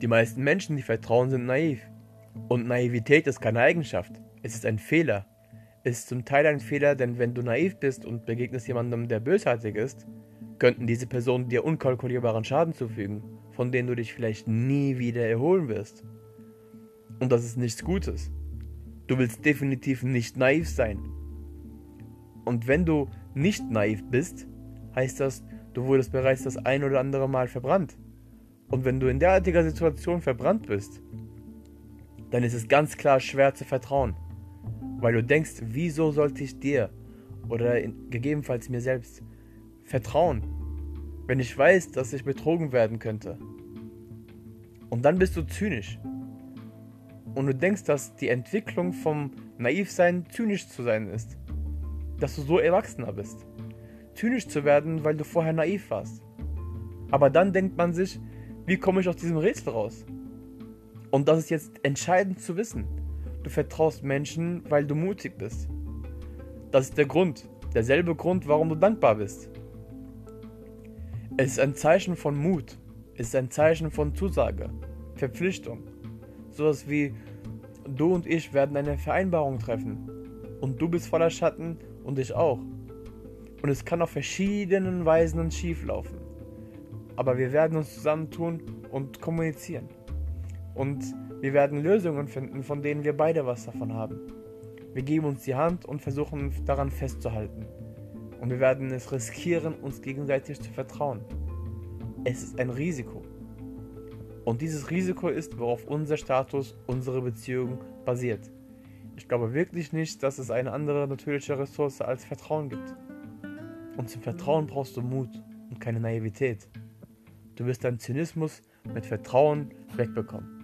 Die meisten Menschen, die vertrauen, sind naiv. Und Naivität ist keine Eigenschaft. Es ist ein Fehler. Es ist zum Teil ein Fehler, denn wenn du naiv bist und begegnest jemandem, der bösartig ist, könnten diese Personen dir unkalkulierbaren Schaden zufügen, von denen du dich vielleicht nie wieder erholen wirst. Und das ist nichts Gutes. Du willst definitiv nicht naiv sein. Und wenn du nicht naiv bist, heißt das, du wurdest bereits das ein oder andere Mal verbrannt. Und wenn du in derartiger Situation verbrannt bist, dann ist es ganz klar schwer zu vertrauen. Weil du denkst, wieso sollte ich dir oder in, gegebenenfalls mir selbst vertrauen, wenn ich weiß, dass ich betrogen werden könnte. Und dann bist du zynisch. Und du denkst, dass die Entwicklung vom Naivsein zynisch zu sein ist. Dass du so erwachsener bist. Zynisch zu werden, weil du vorher naiv warst. Aber dann denkt man sich, wie komme ich aus diesem Rätsel raus? Und das ist jetzt entscheidend zu wissen. Du vertraust Menschen, weil du mutig bist. Das ist der Grund, derselbe Grund, warum du dankbar bist. Es ist ein Zeichen von Mut, es ist ein Zeichen von Zusage, Verpflichtung. Sowas wie, du und ich werden eine Vereinbarung treffen. Und du bist voller Schatten und ich auch. Und es kann auf verschiedenen Weisen schief laufen. Aber wir werden uns zusammentun und kommunizieren. Und wir werden Lösungen finden, von denen wir beide was davon haben. Wir geben uns die Hand und versuchen daran festzuhalten. Und wir werden es riskieren, uns gegenseitig zu vertrauen. Es ist ein Risiko. Und dieses Risiko ist, worauf unser Status, unsere Beziehung basiert. Ich glaube wirklich nicht, dass es eine andere natürliche Ressource als Vertrauen gibt. Und zum Vertrauen brauchst du Mut und keine Naivität. Du wirst deinen Zynismus mit Vertrauen wegbekommen.